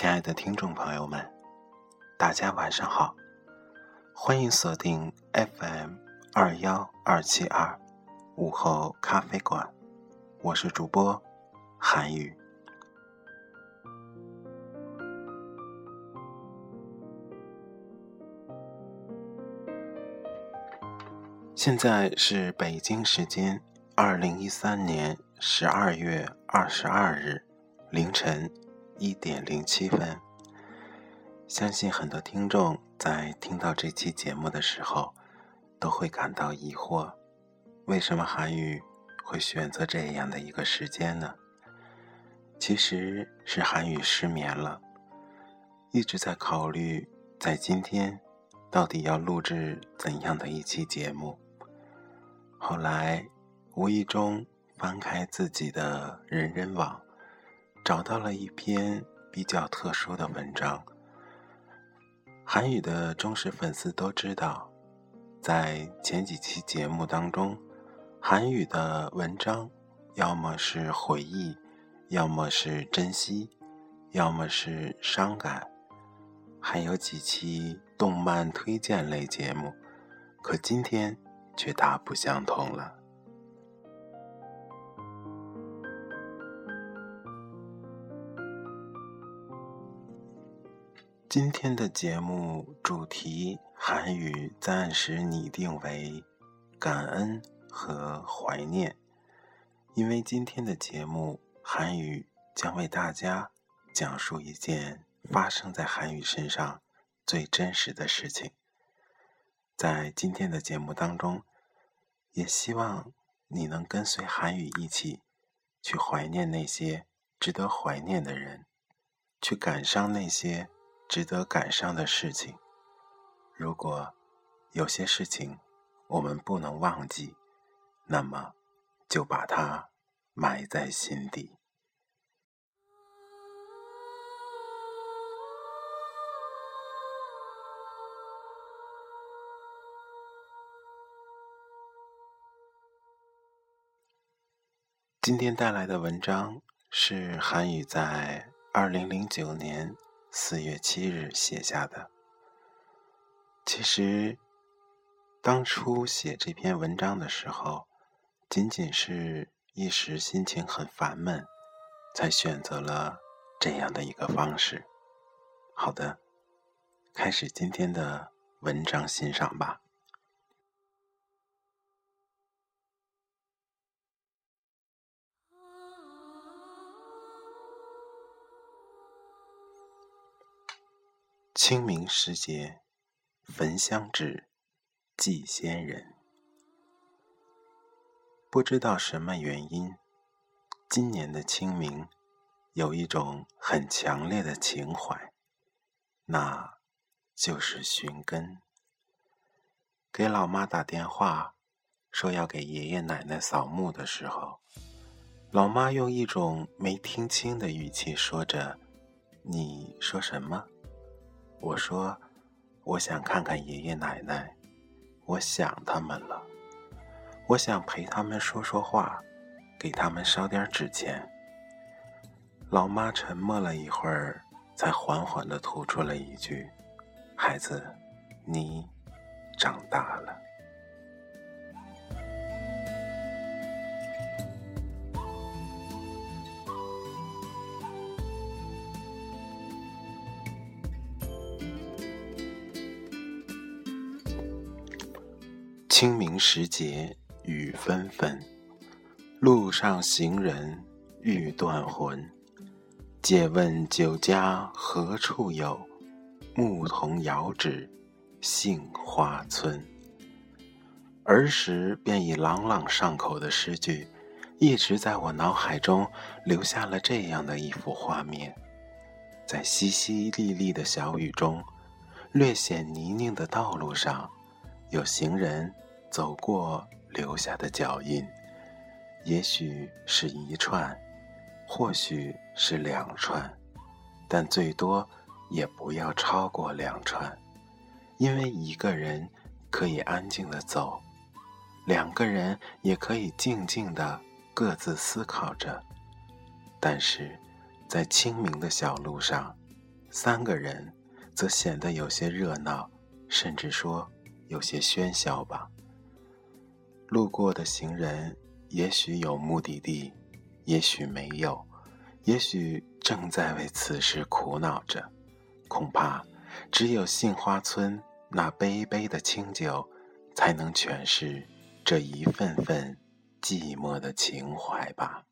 亲爱的听众朋友们，大家晚上好，欢迎锁定 FM 二幺二七二午后咖啡馆，我是主播韩宇。现在是北京时间二零一三年十二月二十二日凌晨一点零七分。相信很多听众在听到这期节目的时候，都会感到疑惑：为什么韩语会选择这样的一个时间呢？其实是韩语失眠了，一直在考虑在今天到底要录制怎样的一期节目。后来，无意中翻开自己的人人网，找到了一篇比较特殊的文章。韩语的忠实粉丝都知道，在前几期节目当中，韩语的文章要么是回忆，要么是珍惜，要么是伤感，还有几期动漫推荐类节目。可今天。却大不相同了。今天的节目主题韩语暂时拟定为感恩和怀念，因为今天的节目韩语将为大家讲述一件发生在韩语身上最真实的事情。在今天的节目当中，也希望你能跟随韩语一起，去怀念那些值得怀念的人，去感伤那些值得感伤的事情。如果有些事情我们不能忘记，那么就把它埋在心底。今天带来的文章是韩语在二零零九年四月七日写下的。其实，当初写这篇文章的时候，仅仅是一时心情很烦闷，才选择了这样的一个方式。好的，开始今天的文章欣赏吧。清明时节，焚香纸，祭先人。不知道什么原因，今年的清明有一种很强烈的情怀，那就是寻根。给老妈打电话，说要给爷爷奶奶扫墓的时候，老妈用一种没听清的语气说着：“你说什么？”我说：“我想看看爷爷奶奶，我想他们了。我想陪他们说说话，给他们烧点纸钱。”老妈沉默了一会儿，才缓缓的吐出了一句：“孩子，你长大了。”清明时节雨纷纷，路上行人欲断魂。借问酒家何处有？牧童遥指杏花村。儿时便已朗朗上口的诗句，一直在我脑海中留下了这样的一幅画面：在淅淅沥沥的小雨中，略显泥泞的道路上，有行人。走过留下的脚印，也许是一串，或许是两串，但最多也不要超过两串，因为一个人可以安静的走，两个人也可以静静的各自思考着，但是在清明的小路上，三个人则显得有些热闹，甚至说有些喧嚣吧。路过的行人也许有目的地，也许没有，也许正在为此事苦恼着。恐怕只有杏花村那杯杯的清酒，才能诠释这一份份寂寞的情怀吧。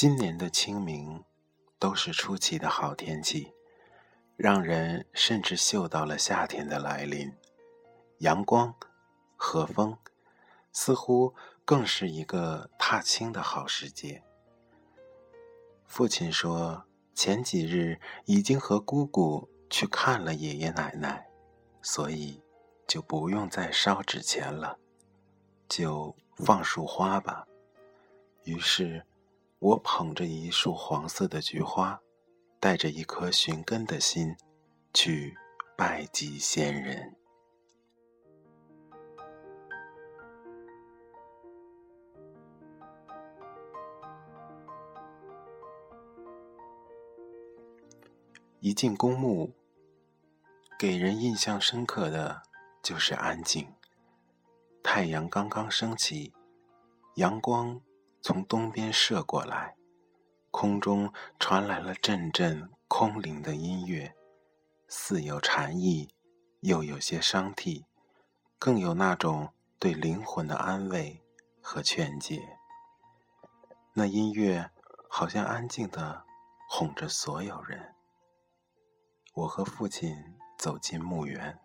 今年的清明都是出奇的好天气，让人甚至嗅到了夏天的来临。阳光、和风，似乎更是一个踏青的好时节。父亲说，前几日已经和姑姑去看了爷爷奶奶，所以就不用再烧纸钱了，就放束花吧。于是。我捧着一束黄色的菊花，带着一颗寻根的心，去拜祭先人。一进公墓，给人印象深刻的就是安静。太阳刚刚升起，阳光。从东边射过来，空中传来了阵阵空灵的音乐，似有禅意，又有些伤替，更有那种对灵魂的安慰和劝解。那音乐好像安静的哄着所有人。我和父亲走进墓园，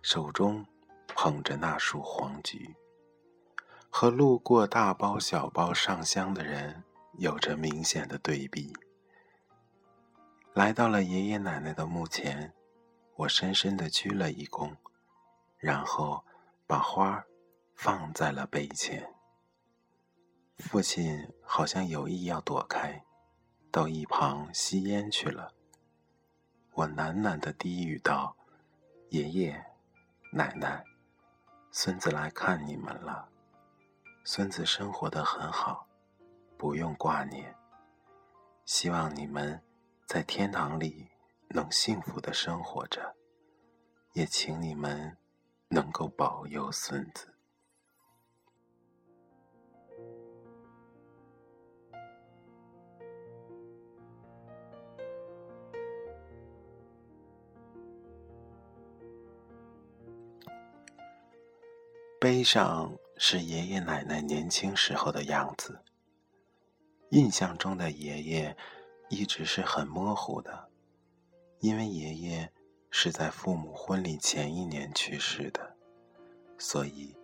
手中捧着那束黄菊。和路过大包小包上香的人有着明显的对比。来到了爷爷奶奶的墓前，我深深的鞠了一躬，然后把花放在了碑前。父亲好像有意要躲开，到一旁吸烟去了。我喃喃的低语道：“爷爷，奶奶，孙子来看你们了。”孙子生活的很好，不用挂念。希望你们在天堂里能幸福的生活着，也请你们能够保佑孙子。悲伤。是爷爷奶奶年轻时候的样子。印象中的爷爷一直是很模糊的，因为爷爷是在父母婚礼前一年去世的，所以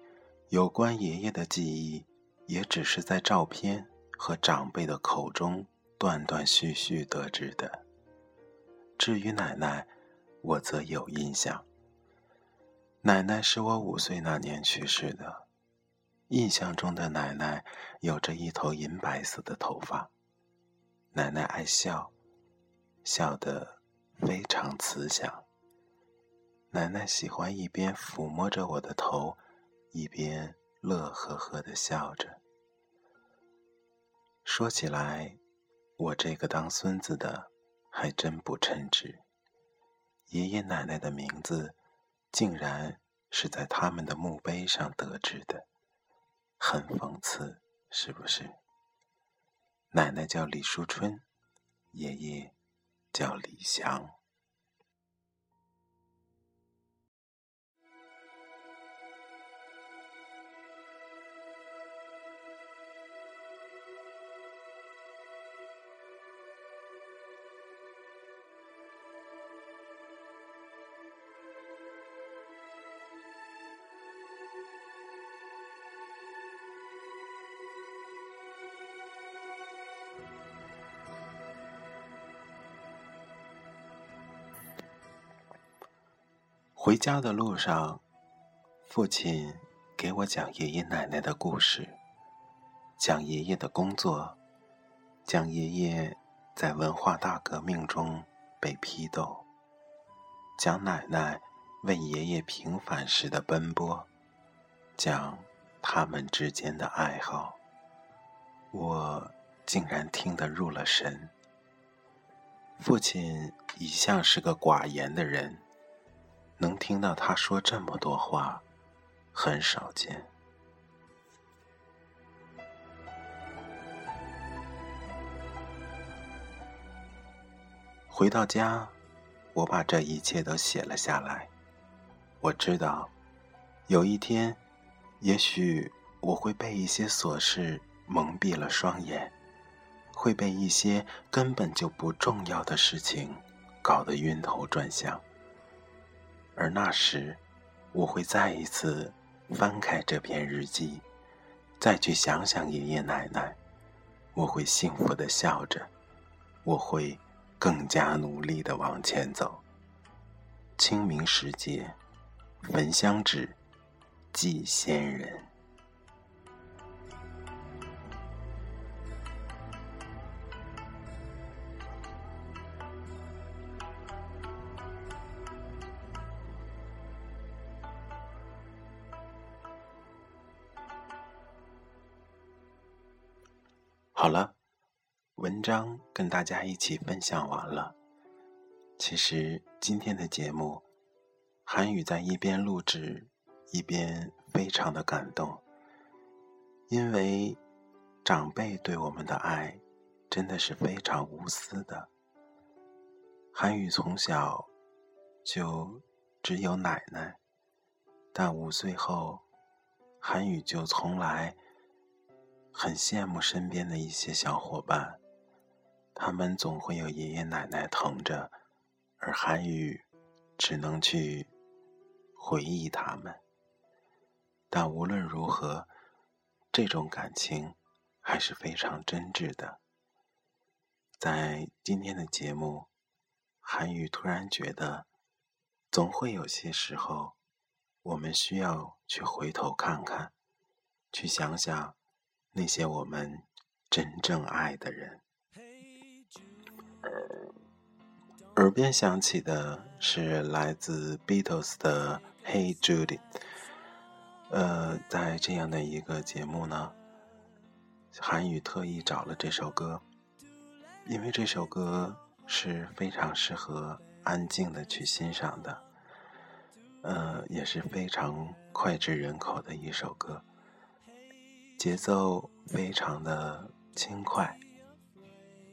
有关爷爷的记忆也只是在照片和长辈的口中断断续续得知的。至于奶奶，我则有印象。奶奶是我五岁那年去世的。印象中的奶奶有着一头银白色的头发。奶奶爱笑，笑得非常慈祥。奶奶喜欢一边抚摸着我的头，一边乐呵呵的笑着。说起来，我这个当孙子的还真不称职。爷爷奶奶的名字，竟然是在他们的墓碑上得知的。很讽刺，是不是？奶奶叫李淑春，爷爷叫李祥。回家的路上，父亲给我讲爷爷奶奶的故事，讲爷爷的工作，讲爷爷在文化大革命中被批斗，讲奶奶为爷爷平反时的奔波，讲他们之间的爱好。我竟然听得入了神。父亲一向是个寡言的人，能听到他说这么多话，很少见。回到家，我把这一切都写了下来。我知道，有一天，也许我会被一些琐事。蒙蔽了双眼，会被一些根本就不重要的事情搞得晕头转向。而那时，我会再一次翻开这篇日记，再去想想爷爷奶奶。我会幸福的笑着，我会更加努力的往前走。清明时节，焚香纸，祭先人。好了，文章跟大家一起分享完了。其实今天的节目，韩语在一边录制一边非常的感动，因为长辈对我们的爱真的是非常无私的。韩语从小就只有奶奶，但五岁后，韩语就从来。很羡慕身边的一些小伙伴，他们总会有爷爷奶奶疼着，而韩语只能去回忆他们。但无论如何，这种感情还是非常真挚的。在今天的节目，韩语突然觉得，总会有些时候，我们需要去回头看看，去想想。那些我们真正爱的人，耳边响起的是来自 Beatles 的《Hey Judy》。呃，在这样的一个节目呢，韩语特意找了这首歌，因为这首歌是非常适合安静的去欣赏的，呃，也是非常脍炙人口的一首歌。节奏非常的轻快，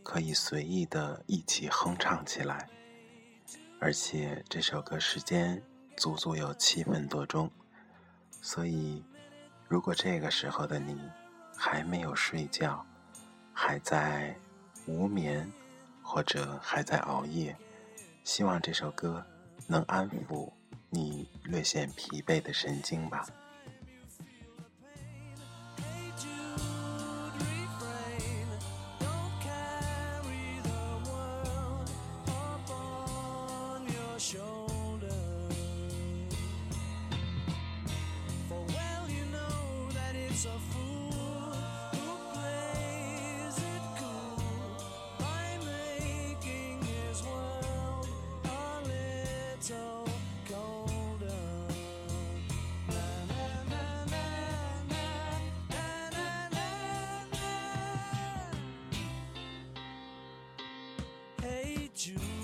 可以随意的一起哼唱起来，而且这首歌时间足足有七分多钟，所以如果这个时候的你还没有睡觉，还在无眠或者还在熬夜，希望这首歌能安抚你略显疲惫的神经吧。you.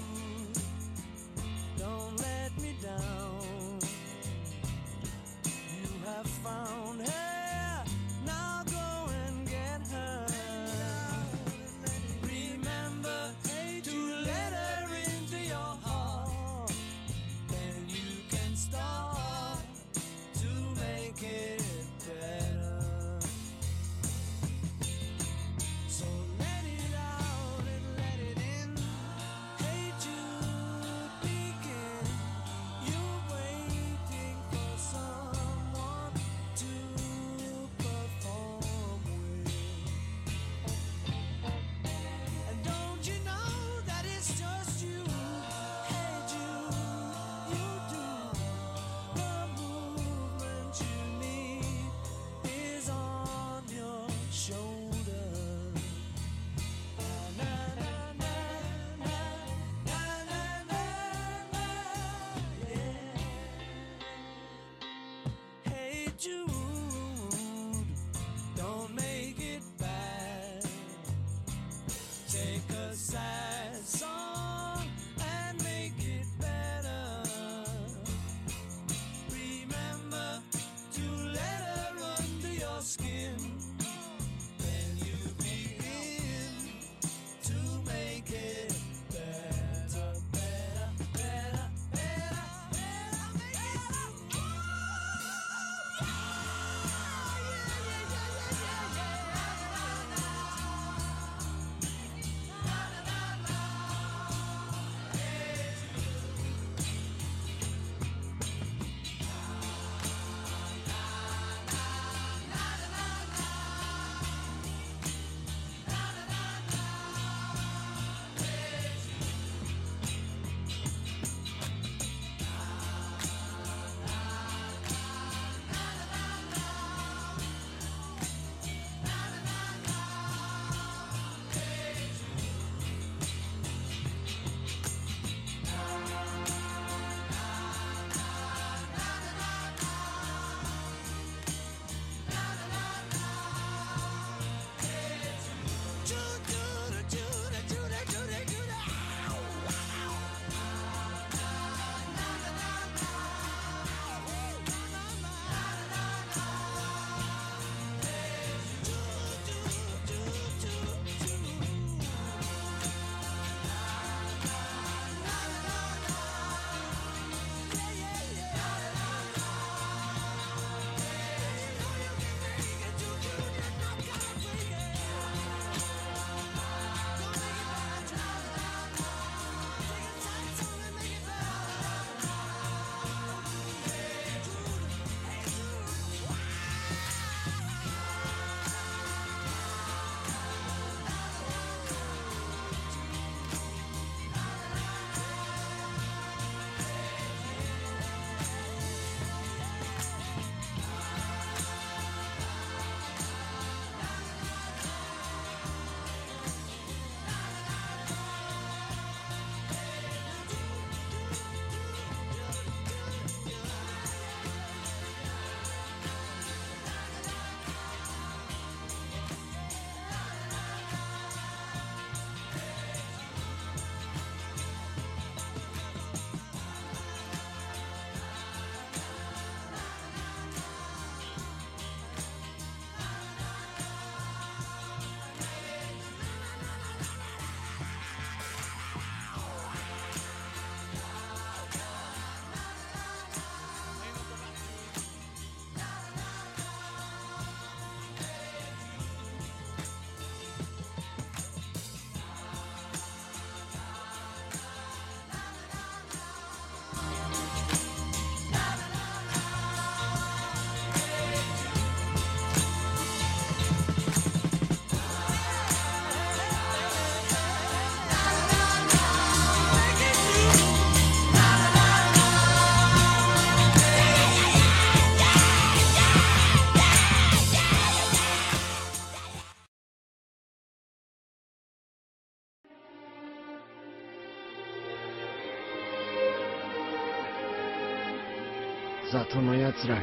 奴らが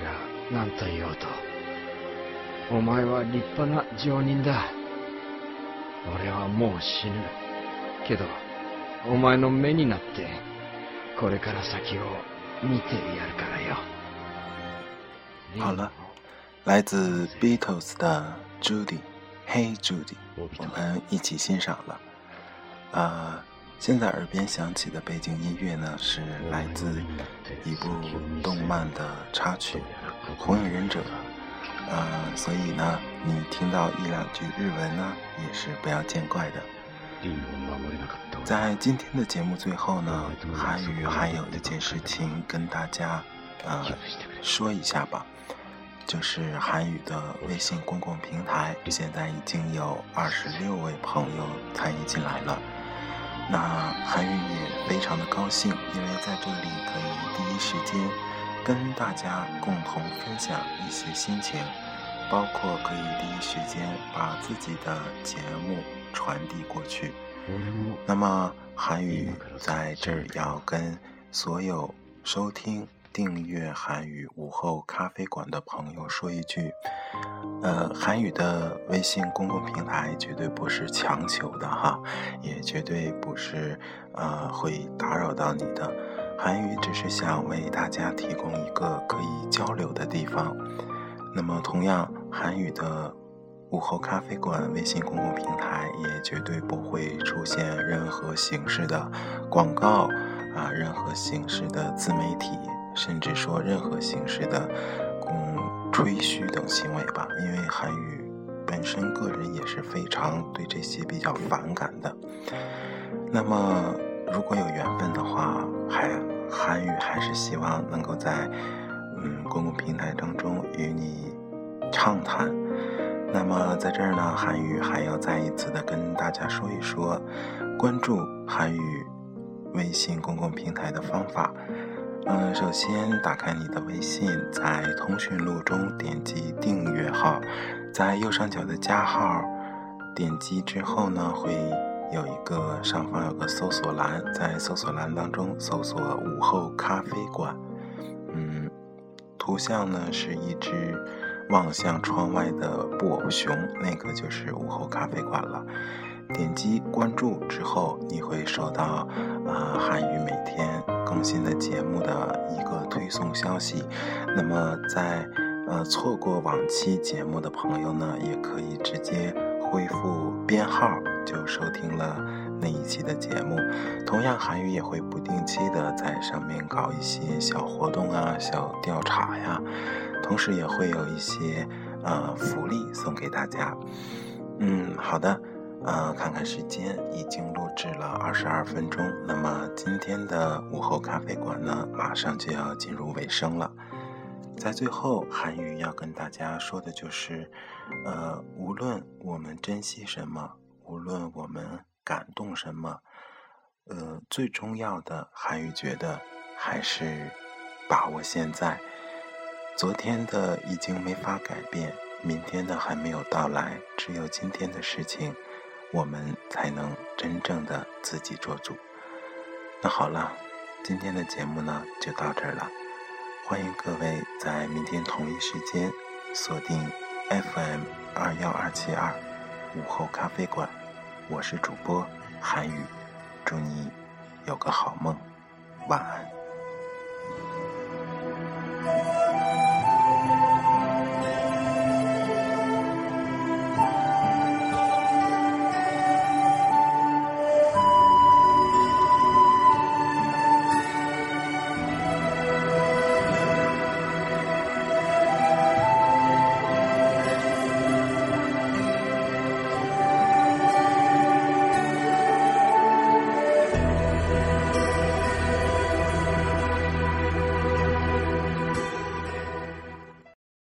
何と言おうと、お前は立派な上人だ。俺はもう死ぬ。けど、お前の目になって、これから先を見てやるからよ。好了，来自 Beatles 的 Judy，Hey Judy，我们一起欣赏了。啊，现在耳边响起的背景音乐呢，是来自一部动漫的插曲《火影忍者》。呃，所以呢，你听到一两句日文呢，也是不要见怪的。在今天的节目最后呢，韩语还有一件事情跟大家呃说一下吧，就是韩语的微信公共平台现在已经有二十六位朋友参与进来了。那韩愈也非常的高兴，因为在这里可以第一时间跟大家共同分享一些心情，包括可以第一时间把自己的节目传递过去。那么韩愈在这儿要跟所有收听。订阅韩语午后咖啡馆的朋友说一句，呃，韩语的微信公共平台绝对不是强求的哈，也绝对不是呃会打扰到你的。韩语只是想为大家提供一个可以交流的地方。那么，同样，韩语的午后咖啡馆微信公共平台也绝对不会出现任何形式的广告啊，任何形式的自媒体。甚至说任何形式的，嗯，吹嘘等行为吧，因为韩语本身个人也是非常对这些比较反感的。那么，如果有缘分的话，还韩语还是希望能够在嗯公共平台当中与你畅谈。那么在这儿呢，韩语还要再一次的跟大家说一说，关注韩语微信公共平台的方法。嗯，首先打开你的微信，在通讯录中点击订阅号，在右上角的加号点击之后呢，会有一个上方有个搜索栏，在搜索栏当中搜索“午后咖啡馆”。嗯，图像呢是一只望向窗外的布偶熊，那个就是午后咖啡馆了。点击关注之后，你会收到啊韩语每天更新的节目的一个推送消息。那么在呃错过往期节目的朋友呢，也可以直接恢复编号就收听了那一期的节目。同样，韩语也会不定期的在上面搞一些小活动啊、小调查呀，同时也会有一些呃福利送给大家。嗯，好的。呃，看看时间，已经录制了二十二分钟。那么今天的午后咖啡馆呢，马上就要进入尾声了。在最后，韩语要跟大家说的就是，呃，无论我们珍惜什么，无论我们感动什么，呃，最重要的，韩语觉得还是把握现在。昨天的已经没法改变，明天的还没有到来，只有今天的事情。我们才能真正的自己做主。那好了，今天的节目呢就到这儿了。欢迎各位在明天同一时间锁定 FM 二幺二七二午后咖啡馆。我是主播韩宇，祝你有个好梦，晚安。